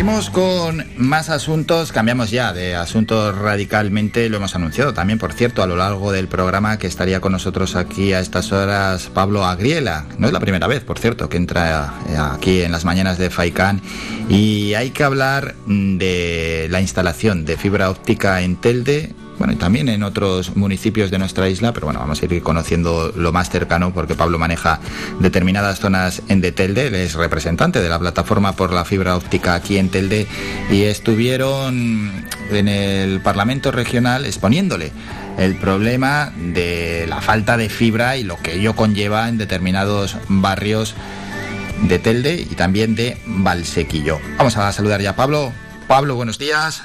Seguimos con más asuntos, cambiamos ya de asuntos radicalmente, lo hemos anunciado también, por cierto, a lo largo del programa que estaría con nosotros aquí a estas horas Pablo Agriela. No es la primera vez, por cierto, que entra eh, aquí en las mañanas de FAICAN y hay que hablar de la instalación de fibra óptica en Telde bueno, y también en otros municipios de nuestra isla, pero bueno, vamos a ir conociendo lo más cercano porque Pablo maneja determinadas zonas en de Telde, es representante de la plataforma por la fibra óptica aquí en Telde y estuvieron en el Parlamento regional exponiéndole el problema de la falta de fibra y lo que ello conlleva en determinados barrios de Telde y también de Valsequillo. Vamos a saludar ya a Pablo. Pablo, buenos días.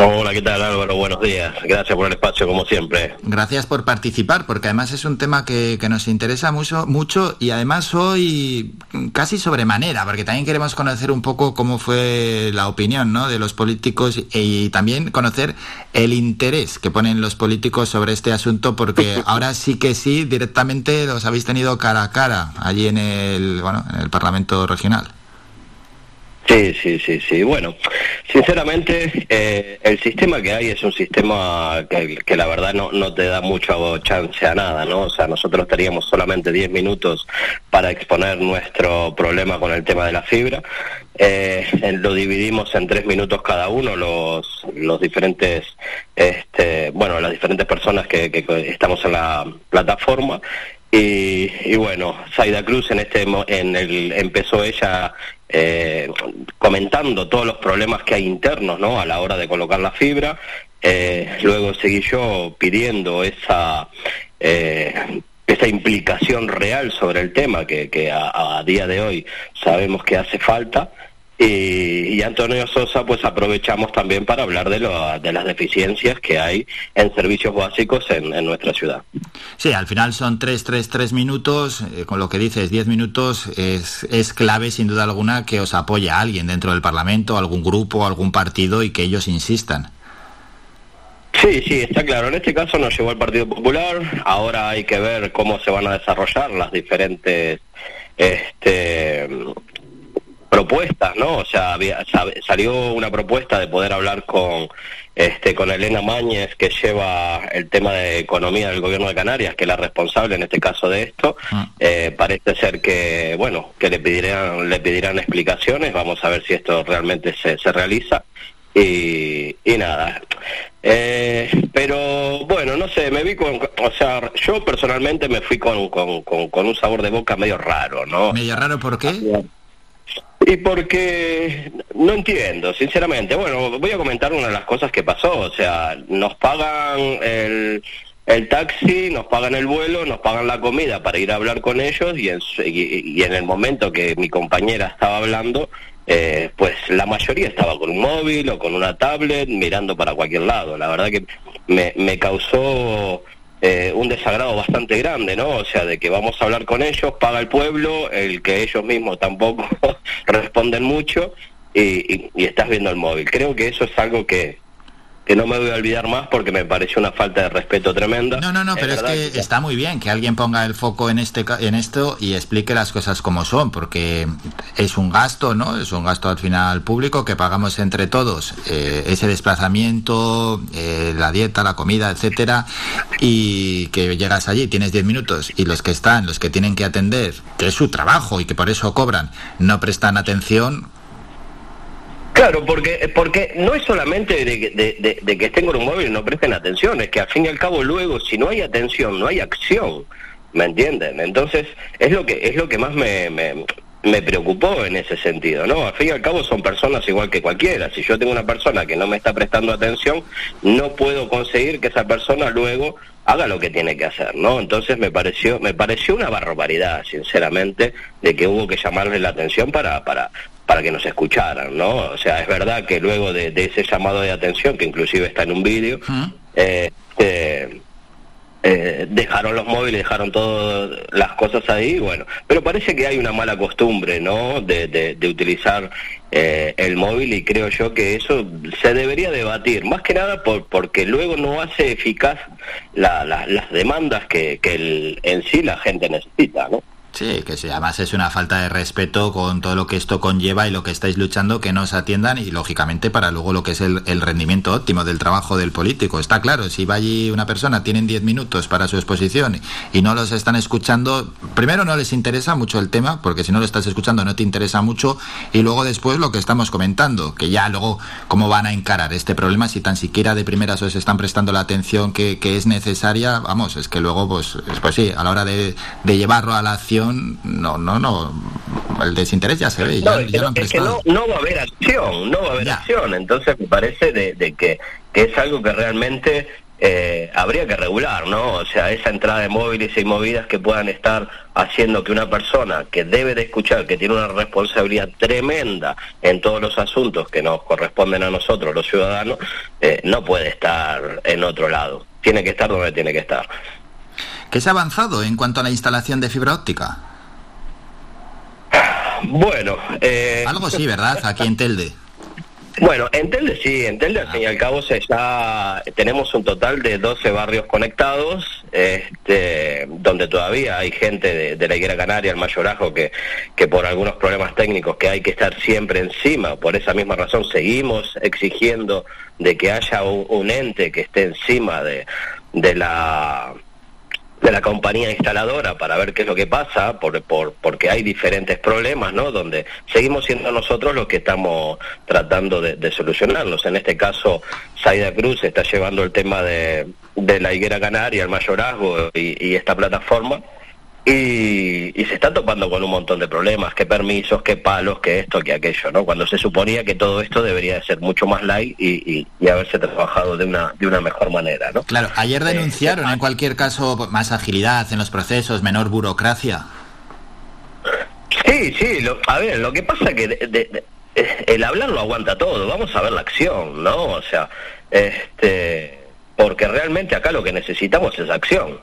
Hola, ¿qué tal Álvaro? Buenos días. Gracias por el espacio, como siempre. Gracias por participar, porque además es un tema que, nos interesa mucho, mucho y además hoy casi sobremanera, porque también queremos conocer un poco cómo fue la opinión ¿no? de los políticos y, también conocer el interés que ponen los políticos sobre este asunto, porque ahora sí que sí, directamente los habéis tenido cara a cara allí en el, bueno, en el Parlamento Regional. Sí, sí, sí, sí. Bueno, sinceramente, eh, el sistema que hay es un sistema que, la verdad no, no te da mucho chance a nada, ¿no? O sea, nosotros teníamos solamente 10 minutos para exponer nuestro problema con el tema de la fibra. Eh, lo dividimos en tres minutos cada uno, los, los diferentes, este, bueno, las diferentes personas que, que estamos en la plataforma. Y, y, bueno, Saida Cruz en este en el, empezó ella eh, comentando todos los problemas que hay internos ¿no? a la hora de colocar la fibra. Eh, luego seguí yo pidiendo esa, eh, esa implicación real sobre el tema que, a, día de hoy sabemos que hace falta. Y, Antonio Sosa, pues aprovechamos también para hablar de, lo, de las deficiencias que hay en servicios básicos en, nuestra ciudad. Sí, al final son tres, tres, tres minutos, eh, con lo que dices, diez minutos, es, es clave sin duda alguna que os apoye a alguien dentro del Parlamento, algún grupo, algún partido y que ellos insistan. Sí, sí, está claro. En este caso nos llevó el Partido Popular. Ahora hay que ver cómo se van a desarrollar las diferentes este, propuestas, ¿no? O sea, había, salió una propuesta de poder hablar con este con Elena Mañez que lleva el tema de economía del gobierno de Canarias, que es la responsable en este caso de esto. Ah. Eh, parece ser que bueno que le pedirán le pedirán explicaciones. Vamos a ver si esto realmente se, se realiza. Y, y nada. Eh, pero bueno, no sé, me vi con, o sea, yo personalmente me fui con, con, con, con un sabor de boca medio raro, ¿no? ¿Medio raro por qué? Y porque no entiendo, sinceramente. Bueno, voy a comentar una de las cosas que pasó. O sea, nos pagan el, el taxi, nos pagan el vuelo, nos pagan la comida para ir a hablar con ellos y en, y, en el momento que mi compañera estaba hablando, eh, pues la mayoría estaba con un móvil o con una tablet mirando para cualquier lado. La verdad que me, me causó eh, un desagrado bastante grande, ¿no? O sea, de que vamos a hablar con ellos, paga el pueblo, el que ellos mismos tampoco responden mucho y, y, estás viendo el móvil. Creo que eso es algo que, que no me voy a olvidar más porque me pareció una falta de respeto tremenda. No, no, no, pero es que, está muy bien que alguien ponga el foco en este en esto y explique las cosas como son, porque es un gasto, ¿no? Es un gasto al final público que pagamos entre todos, eh, ese desplazamiento, eh, la dieta, la comida, etcétera, y que llegas allí, tienes 10 minutos y los que están, los que tienen que atender, que es su trabajo y que por eso cobran, no prestan atención, Claro, porque, porque no es solamente de, que estén con un móvil y no presten atención, es que al fin y al cabo luego, si no hay atención, no hay acción, ¿me entienden? Entonces, es lo que, es lo que más me, me, me preocupó en ese sentido, ¿no? Al fin y al cabo son personas igual que cualquiera. Si yo tengo una persona que no me está prestando atención, no puedo conseguir que esa persona luego haga lo que tiene que hacer, ¿no? Entonces me pareció, me pareció una barbaridad, sinceramente, de que hubo que llamarle la atención para, para, para que nos escucharan, ¿no? O sea, es verdad que luego de, ese llamado de atención, que inclusive está en un vídeo, eh, eh, eh, dejaron los móviles, dejaron todas las cosas ahí, bueno, pero parece que hay una mala costumbre, ¿no? De, de, utilizar el móvil y creo yo que eso se debería debatir, más que nada por, porque luego no hace eficaz las demandas que, que el, en sí la gente necesita, ¿no? Sí, que sí, además es una falta de respeto con todo lo que esto conlleva y lo que estáis luchando, que no os atiendan y lógicamente para luego lo que es el, rendimiento óptimo del trabajo del político. Está claro, si va allí una persona, tienen 10 minutos para su exposición y no los están escuchando, primero no les interesa mucho el tema, porque si no lo estás escuchando no te interesa mucho, y luego después lo que estamos comentando, que ya luego cómo van a encarar este problema si tan siquiera de primeras os están prestando la atención que, es necesaria, vamos, es que luego pues, pues sí, a la hora de llevarlo a la acción, no, no, no. El desinterés ya se ve. Ya, no, es que no, no, va a haber acción, no va a haber acción. Entonces me parece de, que, es algo que realmente eh, habría que regular, ¿no? O sea, esa entrada de móviles y movidas que puedan estar haciendo que una persona que debe de escuchar, que tiene una responsabilidad tremenda en todos los asuntos que nos corresponden a nosotros, los ciudadanos, eh, no puede estar en otro lado. Tiene que estar donde tiene que estar. ¿Qué se ha avanzado en cuanto a la instalación de fibra óptica? Bueno, eh... algo sí, ¿verdad? Aquí en Telde. Bueno, en Telde sí, en Telde al fin y al cabo se ya tenemos un total de 12 barrios conectados, este, donde todavía hay gente de, la Higuera Canaria, el mayorazgo, que, que por algunos problemas técnicos que hay que estar siempre encima, por esa misma razón seguimos exigiendo de que haya un ente que esté encima de, de la de la compañía instaladora para ver qué es lo que pasa, por, por, porque hay diferentes problemas, ¿no? Donde seguimos siendo nosotros los que estamos tratando de, solucionarlos. En este caso, Saida Cruz está llevando el tema de, de la higuera canaria, el mayorazgo y esta plataforma y, se está topando con un montón de problemas, qué permisos, qué palos, qué esto, qué aquello, ¿no? Cuando se suponía que todo esto debería ser mucho más light y, haberse trabajado de una, de una mejor manera, ¿no? Claro, ayer eh, denunciaron en cualquier caso más agilidad en los procesos, menor burocracia. Sí, sí, a ver, lo que pasa que el hablar lo aguanta todo, vamos a ver la acción, ¿no? O sea, este, porque realmente acá lo que necesitamos es acción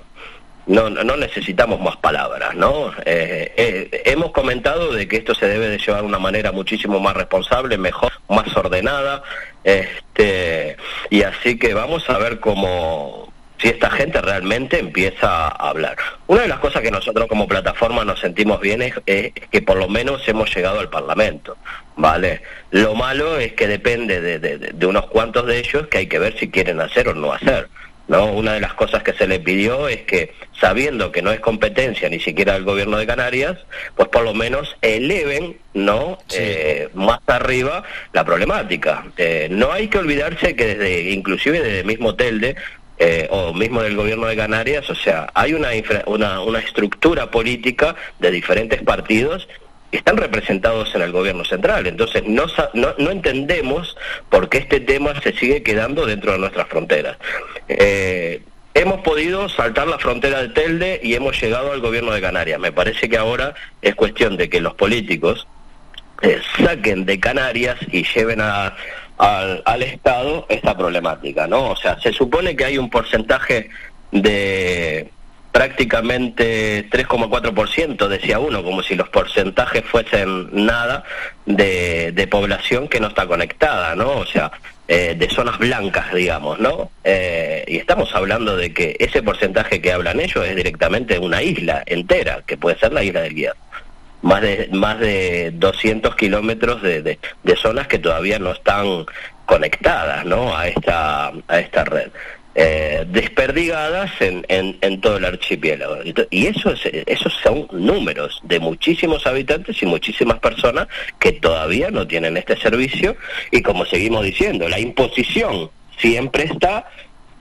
no, no necesitamos más palabras, ¿no? Eh, eh, hemos comentado de que esto se debe de llevar de una manera muchísimo más responsable, mejor, más ordenada, este, y así que vamos a ver cómo si esta gente realmente empieza a hablar. Una de las cosas que nosotros como plataforma nos sentimos bien es, que por lo menos hemos llegado al Parlamento, ¿vale? Lo malo es que depende de, de unos cuantos de ellos que hay que ver si quieren hacer o no hacer. ¿No? Una de las cosas que se le pidió es que, sabiendo que no es competencia ni siquiera del gobierno de Canarias, pues por lo menos eleven, ¿no? Eh, más arriba la problemática. Eh, no hay que olvidarse que desde, inclusive desde el mismo Telde, eh, o mismo del gobierno de Canarias, o sea, hay una, una, una estructura política de diferentes partidos están representados en el gobierno central. Entonces no, no, entendemos por qué este tema se sigue quedando dentro de nuestras fronteras. Eh, hemos podido saltar la frontera de Telde y hemos llegado al gobierno de Canarias. Me parece que ahora es cuestión de que los políticos eh, saquen de Canarias y lleven a, al, al Estado esta problemática, ¿no? O sea, se supone que hay un porcentaje de prácticamente 3,4%, decía uno, como si los porcentajes fuesen nada de, población que no está conectada, ¿no? O sea, eh, de zonas blancas, digamos, ¿no? Eh, y estamos hablando de que ese porcentaje que hablan ellos es directamente una isla entera, que puede ser la isla del Guía. Más de, más de 200 kilómetros de, de, de zonas que todavía no están conectadas, ¿no? A esta, a esta red eh, desperdigadas en, en, todo el archipiélago. Y eso esos son números de muchísimos habitantes y muchísimas personas que todavía no tienen este servicio y como seguimos diciendo, la imposición siempre está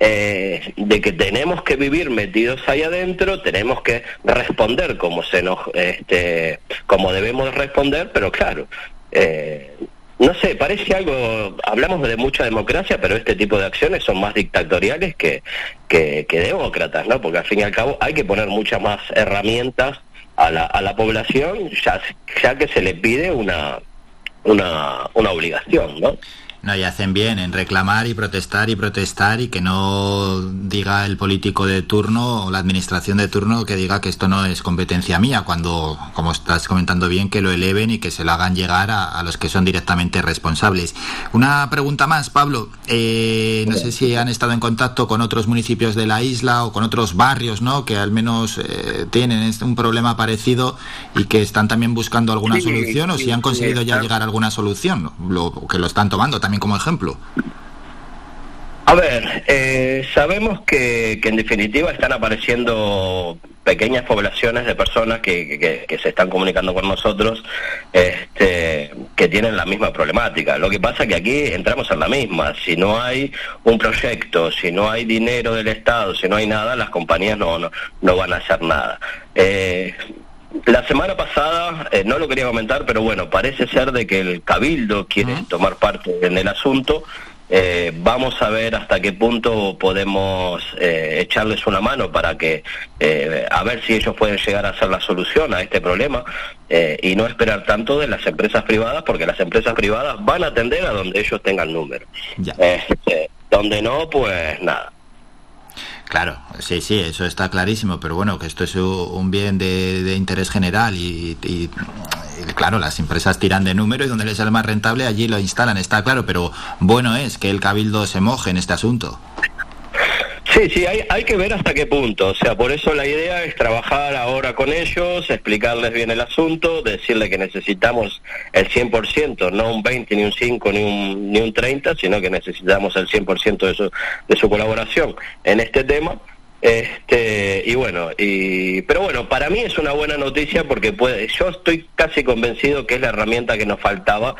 eh, de que tenemos que vivir metidos ahí adentro, tenemos que responder como se nos, este, como debemos responder, pero claro, eh, no sé, parece algo, hablamos de mucha democracia, pero este tipo de acciones son más dictatoriales que, que, demócratas, ¿no? Porque al fin y al cabo hay que poner muchas más herramientas a la, a la población, ya, ya que se le pide una, una, una obligación, ¿no? No, y hacen bien en reclamar y protestar y protestar y que no diga el político de turno o la administración de turno que diga que esto no es competencia mía, cuando, como estás comentando bien, que lo eleven y que se lo hagan llegar a, los que son directamente responsables. Una pregunta más, Pablo. Eh, no sé si han estado en contacto con otros municipios de la isla o con otros barrios, ¿no? Que al menos eh, tienen un problema parecido y que están también buscando alguna solución o si han conseguido ya llegar a alguna solución, lo, que lo están tomando también como ejemplo? A ver, eh, sabemos que, en definitiva están apareciendo pequeñas poblaciones de personas que, se están comunicando con nosotros este, que tienen la misma problemática. Lo que pasa es que aquí entramos en la misma. Si no hay un proyecto, si no hay dinero del Estado, si no hay nada, las compañías no, no, no van a hacer nada. Eh, la semana pasada, eh, no lo quería comentar, pero bueno, parece ser de que el Cabildo quiere tomar parte en el asunto. Eh, vamos a ver hasta qué punto podemos eh, echarles una mano para que, a ver si ellos pueden llegar a ser la solución a este problema y no esperar tanto de las empresas privadas, porque las empresas privadas van a atender a donde ellos tengan número. Este, donde no, pues nada. Claro, sí, sí, eso está clarísimo, pero bueno, que esto es un bien de, interés general y, claro, las empresas tiran de número y donde les sale más rentable allí lo instalan, está claro, pero bueno es que el cabildo se moje en este asunto. Sí, sí, hay, hay que ver hasta qué punto. O sea, por eso la idea es trabajar ahora con ellos, explicarles bien el asunto, decirle que necesitamos el 100%, no un 20, ni un 5, ni un, ni un 30, sino que necesitamos el 100% de su, de su colaboración en este tema este, y bueno, y, pero bueno, para mí es una buena noticia porque puede, yo estoy casi convencido que es la herramienta que nos faltaba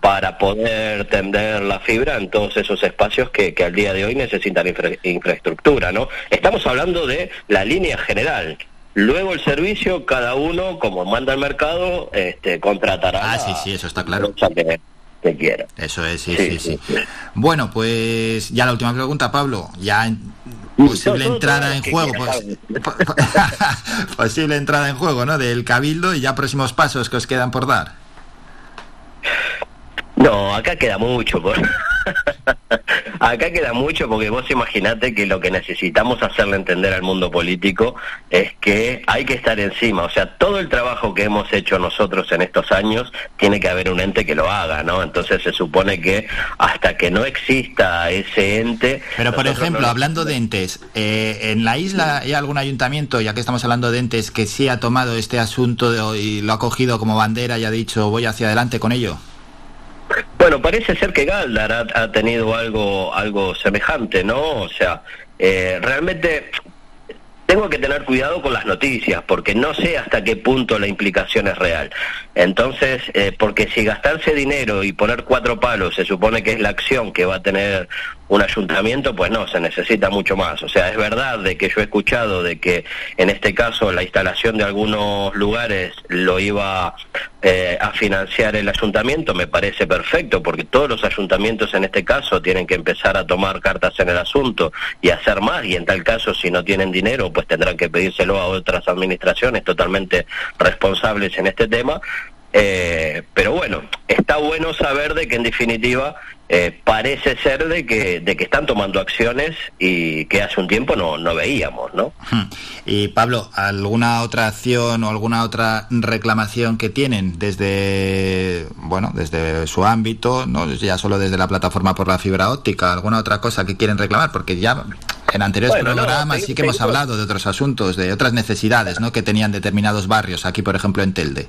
para poder tender la fibra en todos esos espacios que, que al día de hoy necesitan infraestructura, ¿no? Estamos hablando de la línea general. Luego el servicio, cada uno, como manda el mercado, este, contratará. Ah, sí, sí, eso está claro. Que, quiera. Eso es, sí sí, sí, sí, Bueno, pues ya la última pregunta, Pablo. Ya posible entrada en juego, pues, posible entrada en juego, ¿no? Del cabildo y ya próximos pasos que os quedan por dar. No, acá queda mucho. Por... Acá queda mucho porque vos imaginate que lo que necesitamos hacerle entender al mundo político es que hay que estar encima. O sea, todo el trabajo que hemos hecho nosotros en estos años tiene que haber un ente que lo haga, ¿no? Entonces se supone que hasta que no exista ese ente... Pero por ejemplo, hablando de entes, eh, ¿en la isla hay algún ayuntamiento, ya que estamos hablando de entes, que sí ha tomado este asunto y lo ha cogido como bandera y ha dicho voy hacia adelante con ello? Bueno, parece ser que Galdar ha, tenido algo, algo semejante, ¿no? O sea, eh, realmente tengo que tener cuidado con las noticias, porque no sé hasta qué punto la implicación es real. Entonces, eh, porque si gastarse dinero y poner cuatro palos se supone que es la acción que va a tener un ayuntamiento, pues no, se necesita mucho más. O sea, es verdad de que yo he escuchado de que en este caso la instalación de algunos lugares lo iba eh, a financiar el ayuntamiento, me parece perfecto, porque todos los ayuntamientos en este caso tienen que empezar a tomar cartas en el asunto y hacer más, y en tal caso si no tienen dinero, pues tendrán que pedírselo a otras administraciones totalmente responsables en este tema. Eh, pero bueno, está bueno saber de que en definitiva eh, parece ser de que, de que están tomando acciones y que hace un tiempo no, no veíamos, ¿no? Y Pablo, ¿alguna otra acción o alguna otra reclamación que tienen desde, bueno, desde su ámbito, no ya solo desde la plataforma por la fibra óptica, alguna otra cosa que quieren reclamar? Porque ya en anteriores programas sí que hemos hablado de otros asuntos, de otras necesidades, ¿no? Que tenían determinados barrios, aquí por ejemplo en Telde.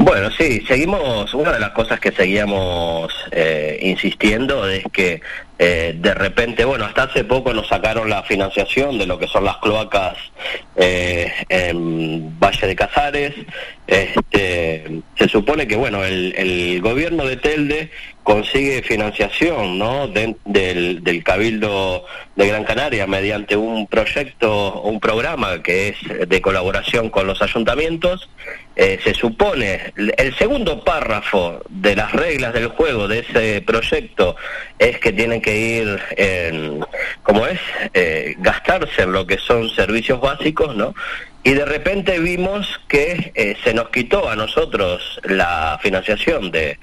Bueno, sí, seguimos, una de las cosas que seguíamos eh, insistiendo es que eh, de repente, bueno, hasta hace poco nos sacaron la financiación de lo que son las cloacas eh, en Valle de Casares. Este, se supone que, bueno, el, gobierno de Telde consigue financiación ¿no? del, del, Cabildo de Gran Canaria mediante un proyecto, un programa que es de colaboración con los ayuntamientos. Eh, se supone, el segundo párrafo de las reglas del juego de ese proyecto es que tienen que ir, en, como es, eh, gastarse en lo que son servicios básicos, ¿no? Y de repente vimos que eh, se nos quitó a nosotros la financiación de,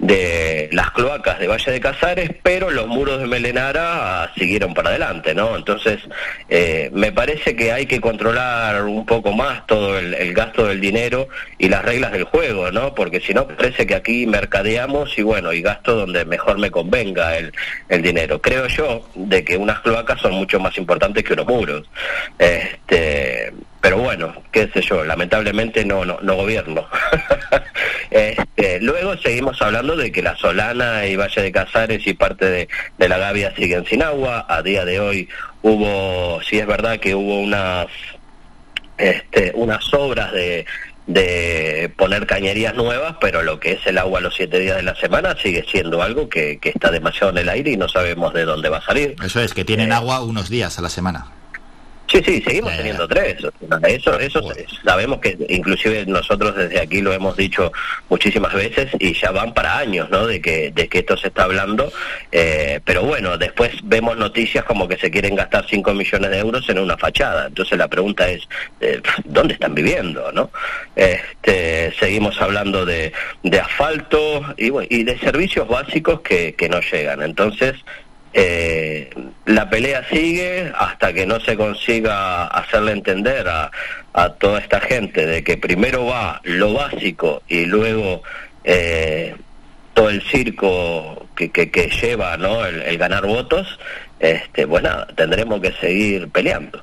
de las cloacas de Valle de Casares, pero los muros de Melenara siguieron para adelante, ¿no? Entonces, eh, me parece que hay que controlar un poco más todo el, gasto del dinero y las reglas del juego, ¿no? Porque si no, parece que aquí mercadeamos y bueno, y gasto donde mejor me convenga el, el dinero. Creo yo de que unas cloacas son mucho más importantes que unos muros. Este, pero bueno, qué sé yo, lamentablemente no, no, no gobierno. este, luego seguimos hablando de que la Solana y Valle de Casares y parte de, de, la Gavia siguen sin agua. A día de hoy hubo, sí es verdad que hubo unas, este, unas obras de, de poner cañerías nuevas, pero lo que es el agua los siete días de la semana sigue siendo algo que, que está demasiado en el aire y no sabemos de dónde va a salir. Eso es, que tienen eh, agua unos días a la semana. Sí, sí, seguimos teniendo tres. Eso, eso sabemos que inclusive nosotros desde aquí lo hemos dicho muchísimas veces y ya van para años, ¿no? De que, de que esto se está hablando. Eh, pero bueno, después vemos noticias como que se quieren gastar 5 millones de euros en una fachada. Entonces la pregunta es, eh, ¿dónde están viviendo, no? Este, seguimos hablando de, de asfalto y, y de servicios básicos que, que no llegan. Entonces, eh, la pelea sigue hasta que no se consiga hacerle entender a, toda esta gente de que primero va lo básico y luego eh, todo el circo que, que, lleva ¿no? el, ganar votos, este, bueno, tendremos que seguir peleando.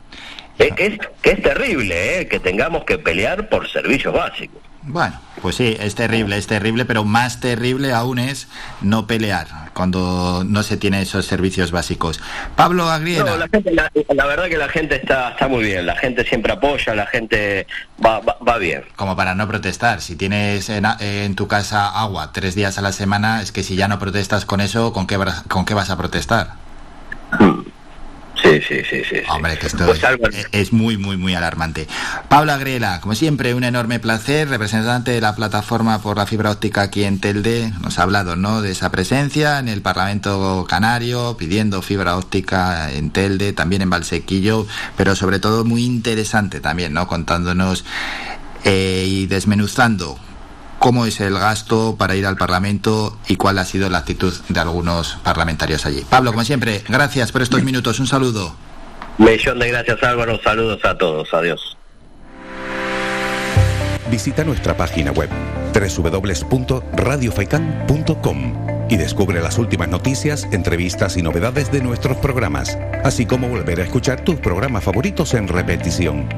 que es, que es terrible ¿eh? que tengamos que pelear por servicios básicos. Bueno, pues sí, es terrible, es terrible, pero más terrible aún es no pelear cuando no se tiene esos servicios básicos. Pablo Agriera. No, la, verdad que la gente está, está muy bien, la gente siempre apoya, la gente va, va, bien. Como para no protestar, si tienes en, tu casa agua tres días a la semana, es que si ya no protestas con eso, ¿con qué, con qué vas a protestar? Hmm. Sí, sí, sí, sí. Hombre, que esto pues es, muy, muy, muy alarmante. Pablo Agrela, como siempre, un enorme placer, representante de la plataforma por la fibra óptica aquí en Telde, nos ha hablado, ¿no?, de esa presencia en el Parlamento Canario, pidiendo fibra óptica en Telde, también en Valsequillo, pero sobre todo muy interesante también, ¿no?, contándonos eh, y desmenuzando cómo es el gasto para ir al Parlamento y cuál ha sido la actitud de algunos parlamentarios allí. Pablo, como siempre, gracias por estos minutos. Un saludo. millón de gracias Álvaro, saludos a todos, adiós. Visita nuestra página web www.radiofaikan.com y descubre las últimas noticias, entrevistas y novedades de nuestros programas, así como volver a escuchar tus programas favoritos en repetición.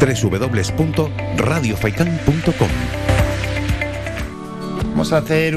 www.radiofaikan.com Vamos a hacer